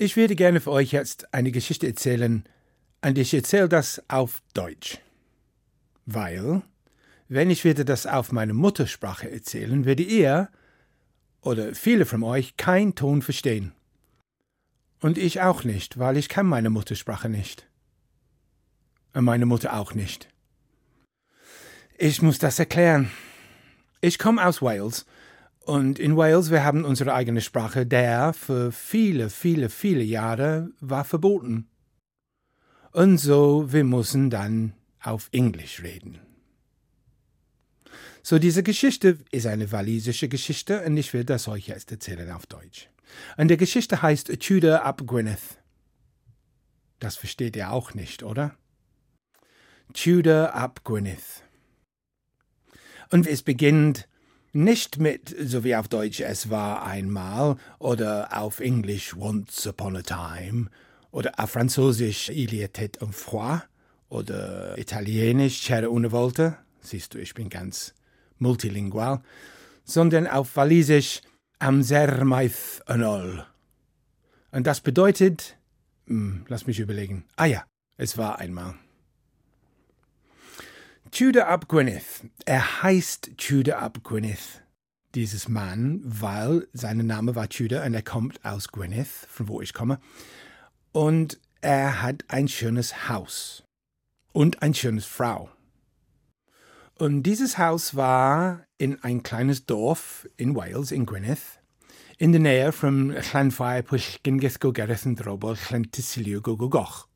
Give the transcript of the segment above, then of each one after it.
Ich werde gerne für euch jetzt eine Geschichte erzählen, und ich erzähle das auf Deutsch. Weil, wenn ich werde das auf meine Muttersprache erzählen, werde ihr oder viele von euch keinen Ton verstehen. Und ich auch nicht, weil ich kann meine Muttersprache nicht. Und meine Mutter auch nicht. Ich muss das erklären. Ich komme aus Wales und in Wales wir haben unsere eigene Sprache, der für viele, viele, viele Jahre war verboten. Und so wir müssen dann auf Englisch reden. So diese Geschichte ist eine walisische Geschichte und ich will das euch jetzt erzählen auf Deutsch. Und die Geschichte heißt Tudor ab Gwyneth. Das versteht ihr auch nicht, oder? Tudor ab Gwyneth. Und es beginnt nicht mit, so wie auf Deutsch es war einmal oder auf Englisch once upon a time oder auf Französisch il y était un froid oder Italienisch c'era una volta. Siehst du, ich bin ganz multilingual. Sondern auf Walisisch amser maith yn ol. Und das bedeutet, hm, lass mich überlegen. Ah ja, es war einmal. Tudor ab Gwyneth. Er heißt Tudor ab Gwyneth, dieses Mann, weil sein Name war Tudor und er kommt aus Gwyneth, von wo ich komme. Und er hat ein schönes Haus und ein schönes Frau. Und dieses Haus war in ein kleines Dorf in Wales, in Gwyneth, in der Nähe von Llanfai Pwllgengith Gogereth und Drobol Llantysilio Gogogoch.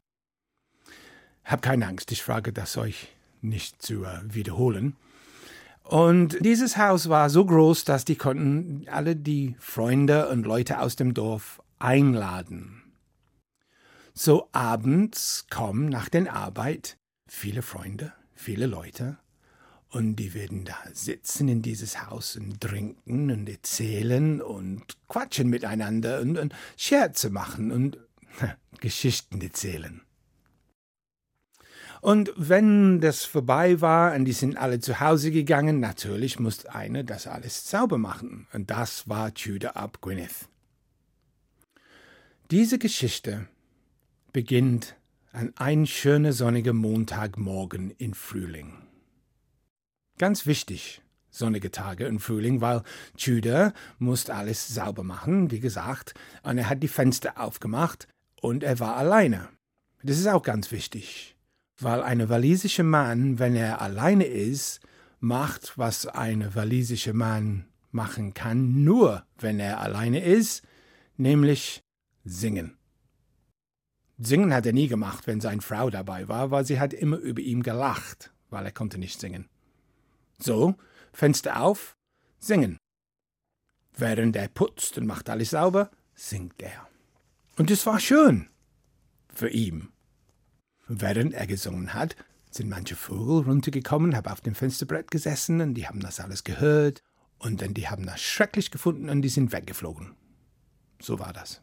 Hab keine Angst, ich frage das euch nicht zu äh, wiederholen. Und dieses Haus war so groß, dass die konnten alle die Freunde und Leute aus dem Dorf einladen. So abends kommen nach der Arbeit viele Freunde, viele Leute, und die werden da sitzen in dieses Haus und trinken und erzählen und quatschen miteinander und, und Scherze machen und Geschichten erzählen. Und wenn das vorbei war und die sind alle zu Hause gegangen, natürlich musste einer das alles sauber machen. Und das war Tudor ab Gwyneth. Diese Geschichte beginnt an ein schöner sonniger Montagmorgen in Frühling. Ganz wichtig, sonnige Tage im Frühling, weil Tudor musste alles sauber machen, wie gesagt, und er hat die Fenster aufgemacht und er war alleine. Das ist auch ganz wichtig weil ein walisischer Mann, wenn er alleine ist, macht, was ein walisischer Mann machen kann, nur wenn er alleine ist, nämlich singen. Singen hat er nie gemacht, wenn seine Frau dabei war, weil sie hat immer über ihn gelacht, weil er konnte nicht singen. So, Fenster auf, singen. Während er putzt und macht alles sauber, singt er. Und es war schön für ihn. Während er gesungen hat, sind manche Vögel runtergekommen, haben auf dem Fensterbrett gesessen und die haben das alles gehört und dann die haben das schrecklich gefunden und die sind weggeflogen. So war das.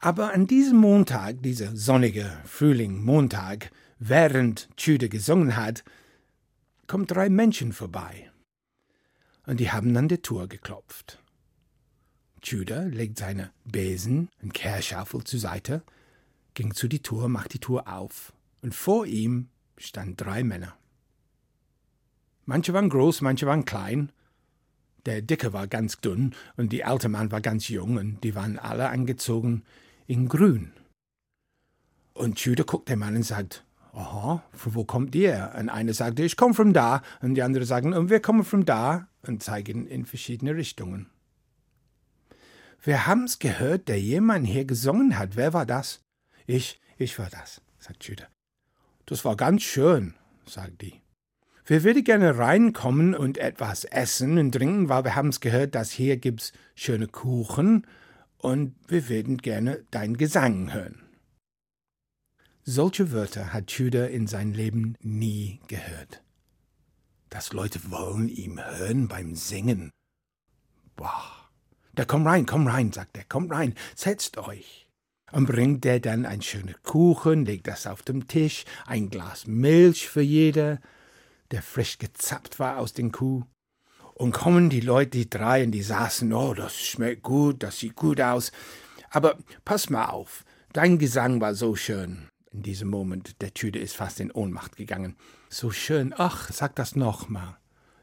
Aber an diesem Montag, dieser sonnige Frühling Montag, während Tudor gesungen hat, kommen drei Menschen vorbei. Und die haben an die Tür geklopft. Tudor legt seine Besen und Kehrschaufel zur Seite ging zu die Tür, machte die Tür auf, und vor ihm standen drei Männer. Manche waren groß, manche waren klein. Der Dicke war ganz dünn und die alte Mann war ganz jung und die waren alle angezogen in grün. Und Judah guckt den Mann und sagt, aha, von wo kommt ihr? Und einer sagte, ich komme von da, und die andere sagen, und wir kommen von da, und zeigen in verschiedene Richtungen. Wir haben's gehört, der jemand hier gesungen hat. Wer war das? Ich, ich war das, sagt Judah. Das war ganz schön, sagt die. Wir würden gerne reinkommen und etwas essen und trinken, weil wir haben's gehört, dass hier gibt's schöne Kuchen und wir würden gerne dein Gesang hören. Solche Wörter hat Judah in sein Leben nie gehört. Dass Leute wollen ihm hören beim Singen. Boah. Da komm rein, komm rein, sagt er, komm rein, setzt euch und bringt er dann ein schöner Kuchen, legt das auf dem Tisch, ein Glas Milch für jeder, der frisch gezapft war aus den Kuh. Und kommen die Leute, die drei, und die saßen, oh, das schmeckt gut, das sieht gut aus. Aber pass mal auf, dein Gesang war so schön. In diesem Moment, der Tüde ist fast in Ohnmacht gegangen. So schön, ach, sag das noch mal.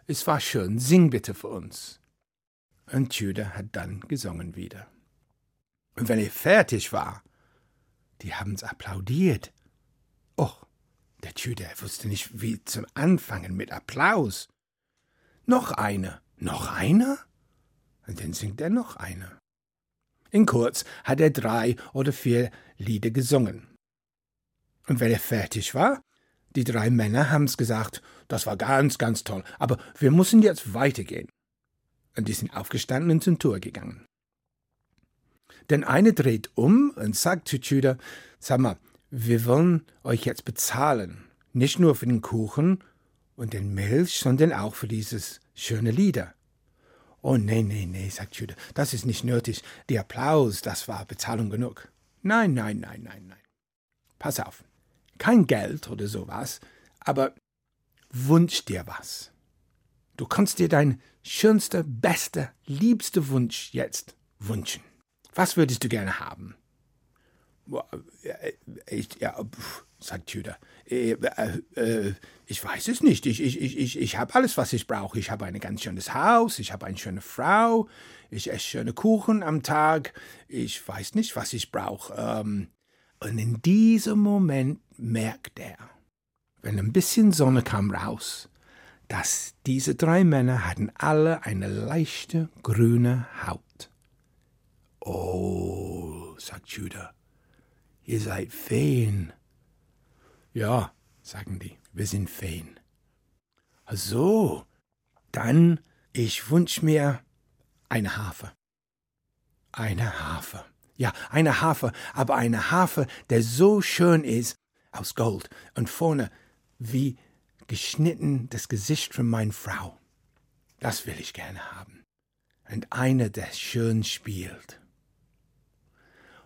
Es war schön, sing bitte für uns. Und Tüde hat dann gesungen wieder. Und wenn er fertig war, die haben's applaudiert. Och, der Tüde wusste nicht, wie zum Anfangen mit Applaus. Noch eine, noch eine? Und dann singt er noch eine. In kurz hat er drei oder vier Lieder gesungen. Und wenn er fertig war, die drei Männer haben's gesagt, das war ganz, ganz toll, aber wir müssen jetzt weitergehen. Und die sind aufgestanden und zum Tor gegangen. Denn eine dreht um und sagt zu Judah, sag mal, wir wollen euch jetzt bezahlen, nicht nur für den Kuchen und den Milch, sondern auch für dieses schöne Lieder. Oh, nee, nee, nee, sagt Judah, das ist nicht nötig. Der Applaus, das war Bezahlung genug. Nein, nein, nein, nein, nein. Pass auf kein Geld oder sowas, aber wunsch dir was. Du kannst dir dein schönster, bester, liebster Wunsch jetzt wünschen. Was würdest du gerne haben? Äh, ich, ja, sagt. Äh, äh, ich weiß es nicht. Ich, ich, ich, ich habe alles, was ich brauche. Ich habe ein ganz schönes Haus, ich habe eine schöne Frau, ich esse schöne Kuchen am Tag. Ich weiß nicht, was ich brauche. Ähm, und in diesem Moment merkt er, wenn ein bisschen Sonne kam raus, dass diese drei Männer hatten alle eine leichte grüne Haut. Oh, sagt Judah, ihr seid Feen. Ja, sagen die, wir sind Feen. So, dann ich wünsch mir eine Harfe. Eine Harfe. Ja, eine Harfe, aber eine Harfe, der so schön ist, aus Gold, und vorne wie geschnitten das Gesicht von meiner Frau. Das will ich gerne haben. Und eine, der schön spielt.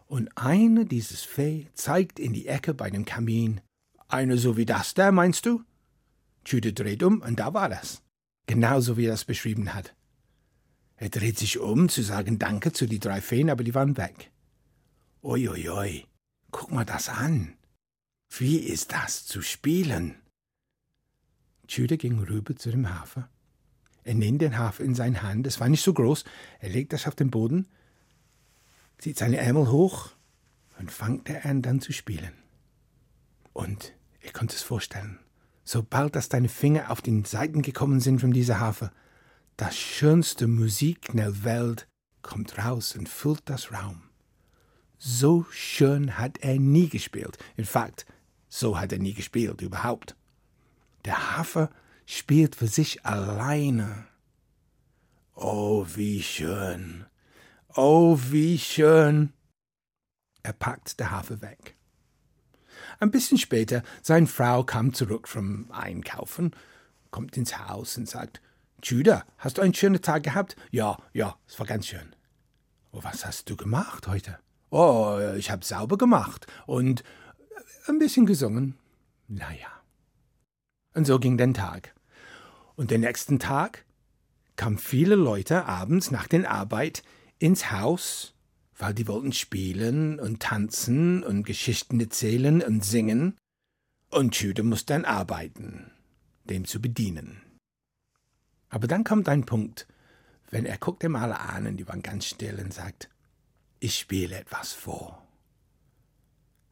Und eine dieses Fee zeigt in die Ecke bei dem Kamin. Eine so wie das da, meinst du? Jude dreht um, und da war das. Genauso wie er das beschrieben hat. Er dreht sich um, zu sagen Danke zu die drei Feen, aber die waren weg. Uiuiui, guck mal das an. Wie ist das zu spielen? Judah ging rüber zu dem Hafer. Er nimmt den Hafer in seine Hand, es war nicht so groß, er legt das auf den Boden, zieht seine Ärmel hoch und fängt er an dann zu spielen. Und ihr könnt es vorstellen, sobald dass deine Finger auf den Seiten gekommen sind von dieser Hafer, das schönste Musik in der Welt kommt raus und füllt das Raum. So schön hat er nie gespielt. In fact, so hat er nie gespielt überhaupt. Der Hafer spielt für sich alleine. Oh, wie schön. Oh, wie schön. Er packt der Hafer weg. Ein bisschen später, seine Frau kam zurück vom Einkaufen, kommt ins Haus und sagt, Judah, hast du einen schönen Tag gehabt? Ja, ja, es war ganz schön. Oh, was hast du gemacht heute? Oh, ich hab sauber gemacht und ein bisschen gesungen. Naja. Und so ging der Tag. Und den nächsten Tag kamen viele Leute abends nach der Arbeit ins Haus, weil die wollten spielen und tanzen und Geschichten erzählen und singen. Und Jude musste dann arbeiten, dem zu bedienen. Aber dann kommt ein Punkt, wenn er guckt dem alle an und die waren ganz still und sagt, ich spiele etwas vor.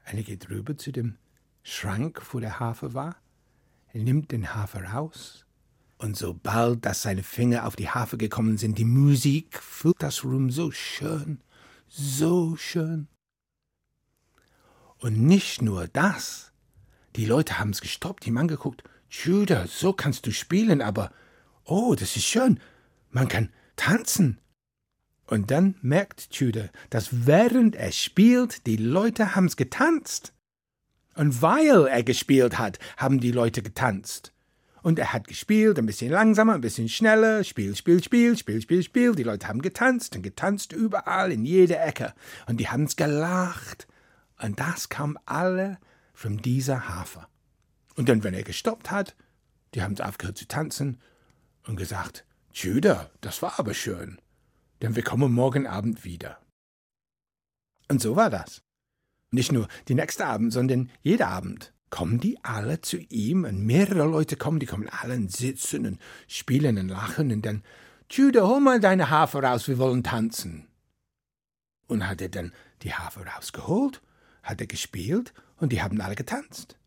Er geht rüber zu dem Schrank, wo der Hafer war. Er nimmt den Hafer raus. Und sobald dass seine Finger auf die Hafer gekommen sind, die Musik füllt das Raum so schön, so schön. Und nicht nur das. Die Leute haben's gestoppt, die haben angeguckt. Judah, so kannst du spielen, aber oh, das ist schön. Man kann tanzen. Und dann merkt Judah, dass während er spielt, die Leute haben's getanzt. Und weil er gespielt hat, haben die Leute getanzt. Und er hat gespielt, ein bisschen langsamer, ein bisschen schneller, Spiel, Spiel, Spiel, Spiel, Spiel, Spiel. Die Leute haben getanzt und getanzt überall, in jeder Ecke. Und die haben's gelacht. Und das kam alle von dieser Hafer. Und dann, wenn er gestoppt hat, die haben's aufgehört zu tanzen und gesagt, Judah, das war aber schön, denn wir kommen morgen Abend wieder. Und so war das. Nicht nur die nächste Abend, sondern jeder Abend kommen die alle zu ihm und mehrere Leute kommen, die kommen alle und sitzen und spielen und lachen und dann, Judah, hol mal deine Harfe raus, wir wollen tanzen. Und hat er dann die Harfe rausgeholt, hat er gespielt und die haben alle getanzt.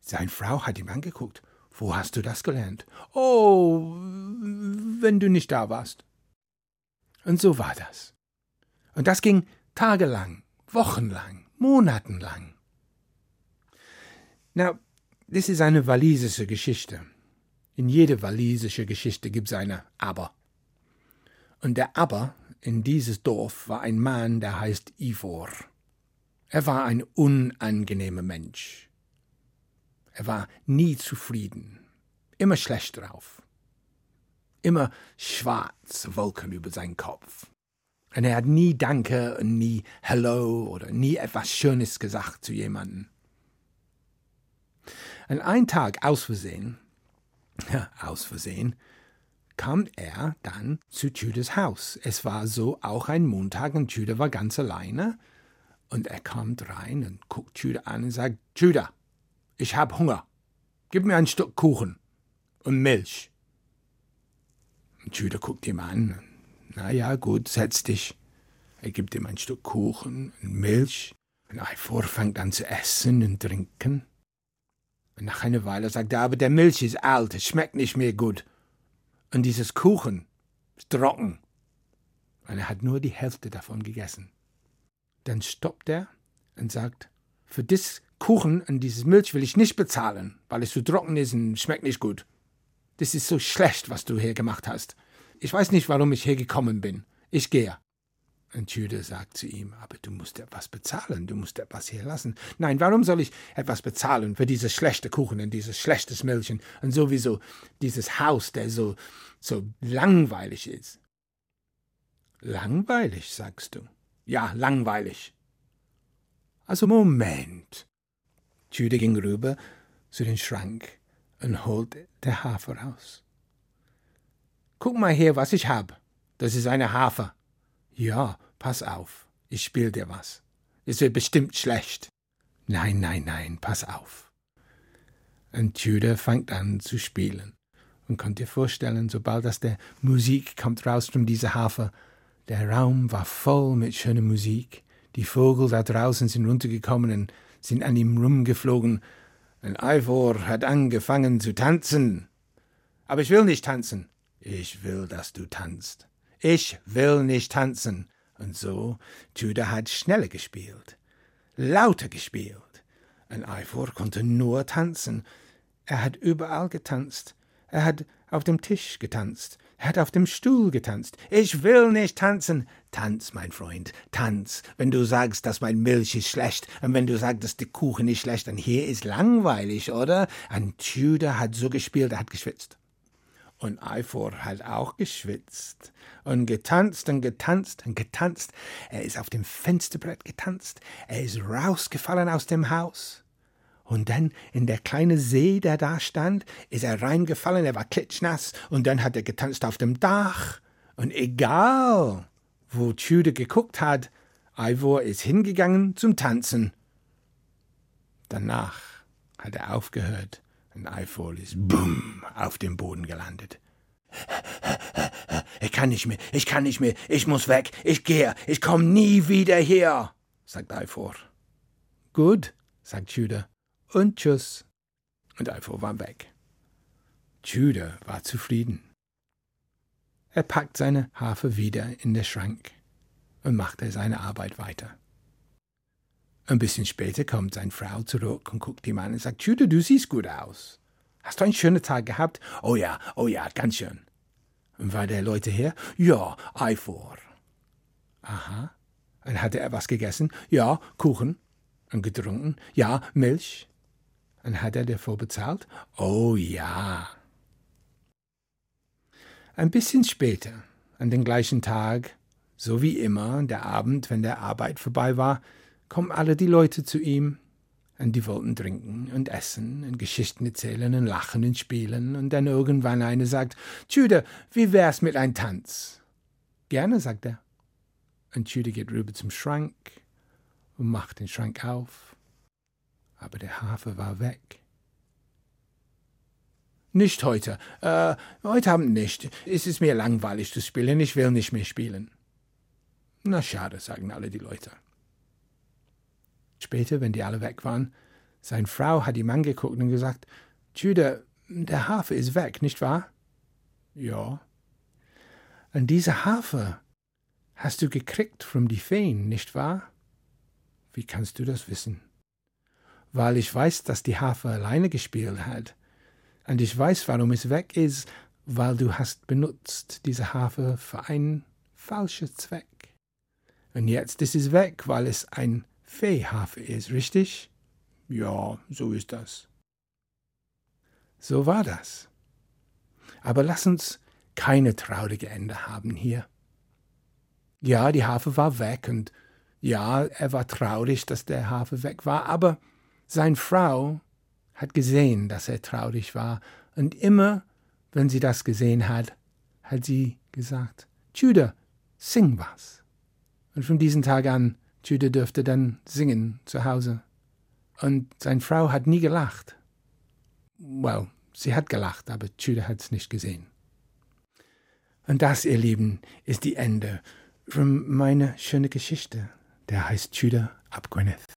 Seine Frau hat ihm angeguckt. Wo hast du das gelernt? Oh, wenn du nicht da warst. Und so war das. Und das ging tagelang, wochenlang, monatenlang. Na, das ist eine walisische Geschichte. In jeder walisischen Geschichte gibt es eine Aber. Und der Aber in dieses Dorf war ein Mann, der heißt Ivor. Er war ein unangenehmer Mensch. Er war nie zufrieden, immer schlecht drauf, immer schwarze Wolken über seinen Kopf. Und er hat nie Danke und nie Hello oder nie etwas Schönes gesagt zu jemandem. Und ein Tag aus Versehen, ja, aus Versehen, kam er dann zu Judas Haus. Es war so auch ein Montag und Judah war ganz alleine. Und er kommt rein und guckt Judah an und sagt, Judah, ich hab Hunger. Gib mir ein Stück Kuchen und Milch. Und Judah guckt ihm an. Na ja, gut, setz dich. Er gibt ihm ein Stück Kuchen und Milch. Und Eifor fängt an zu essen und trinken. Nach einer Weile sagt er, aber der Milch ist alt, es schmeckt nicht mehr gut. Und dieses Kuchen ist trocken. Und er hat nur die Hälfte davon gegessen. Dann stoppt er und sagt, für das Kuchen und dieses Milch will ich nicht bezahlen, weil es zu trocken ist und schmeckt nicht gut. Das ist so schlecht, was du hier gemacht hast. Ich weiß nicht, warum ich hier gekommen bin. Ich gehe. Und Judah sagt zu ihm, aber du musst etwas bezahlen, du musst etwas hier lassen. Nein, warum soll ich etwas bezahlen für dieses schlechte Kuchen und dieses schlechtes Milch und sowieso dieses Haus, der so, so langweilig ist? Langweilig, sagst du? Ja, langweilig. Also Moment. Judah ging rüber zu den Schrank und holte der Hafer raus. Guck mal her, was ich hab. Das ist eine Hafer. Ja, pass auf, ich spiel dir was. Es wird bestimmt schlecht. Nein, nein, nein, pass auf. Und Judah fängt an zu spielen. Und könnt ihr vorstellen, sobald das der Musik kommt raus von dieser Hafer, der Raum war voll mit schöner Musik. Die Vögel da draußen sind runtergekommen und sind an ihm rumgeflogen. Und Ivor hat angefangen zu tanzen. Aber ich will nicht tanzen. Ich will, dass du tanzt. Ich will nicht tanzen. Und so, Judah hat schneller gespielt, lauter gespielt. Und Ivor konnte nur tanzen. Er hat überall getanzt. Er hat auf dem Tisch getanzt. Er hat auf dem Stuhl getanzt. Ich will nicht tanzen. Tanz, mein Freund, tanz. Wenn du sagst, dass mein Milch ist schlecht und wenn du sagst, dass der Kuchen ist schlecht, dann hier ist langweilig, oder? Und Judah hat so gespielt, er hat geschwitzt. Und Eifor hat auch geschwitzt und getanzt und getanzt und getanzt. Er ist auf dem Fensterbrett getanzt. Er ist rausgefallen aus dem Haus. Und dann in der kleine See, der da stand, ist er reingefallen, er war klitschnass, und dann hat er getanzt auf dem Dach. Und egal, wo Jude geguckt hat, Ivor ist hingegangen zum Tanzen. Danach hat er aufgehört und Ivor ist bumm auf dem Boden gelandet. Ich kann nicht mehr, ich kann nicht mehr, ich muss weg, ich gehe, ich komme nie wieder her, sagt Ivor. Gut, sagt Judah und tschüss. Und Alfo war weg. Judah war zufrieden. Er packt seine Harfe wieder in den Schrank und machte seine Arbeit weiter. Ein bisschen später kommt seine Frau zurück und guckt ihm an und sagt, Judah, du siehst gut aus. Hast du einen schönen Tag gehabt? Oh ja, oh ja, ganz schön. Und war der Leute her? Ja, Eifor. Aha. Und hatte er was gegessen? Ja, Kuchen. Und getrunken? Ja, Milch. Und hat er dafür bezahlt? Oh ja. Ein bisschen später, an dem gleichen Tag, so wie immer, der Abend, wenn der Arbeit vorbei war, kommen alle die Leute zu ihm. Und die wollten trinken und essen und Geschichten erzählen und lachen und spielen. Und dann irgendwann eine sagt, Jude, wie wär's mit ein Tanz? Gerne, sagt er. Und Jude geht rüber zum Schrank und macht den Schrank auf. Aber der Hafer war weg. Nicht heute. Äh, heute Abend nicht. Es ist mir langweilig zu spielen. Ich will nicht mehr spielen. Na schade, sagen alle die Leute. Später, wenn die alle weg waren, seine Frau hat ihm angeguckt und gesagt, Jude, der Hafer ist weg, nicht wahr? Ja. Und diese Hafer hast du gekriegt von die Feen, nicht wahr? Wie kannst du das wissen? Weil ich weiß, dass die Hafer alleine gespielt hat. Und ich weiß, warum es weg ist, weil du hast benutzt diese Hafer für einen falschen Zweck. Und jetzt ist es weg, weil es ein Feehafer ist, richtig? Ja, so ist das. So war das. Aber lass uns keine traurige Ende haben hier. Ja, die Hafer war weg und ja, er war traurig, dass der Hafer weg war, aber seine Frau hat gesehen, dass er traurig war und immer, wenn sie das gesehen hat, hat sie gesagt, Jude, sing was. Und von diesem Tag an, Jude dürfte dann singen zu Hause. Und seine Frau hat nie gelacht. Well, sie hat gelacht, aber Jude hat es nicht gesehen. Und das, ihr Lieben, ist die Ende von meiner schönen Geschichte. Der heißt Jude ab Gwyneth.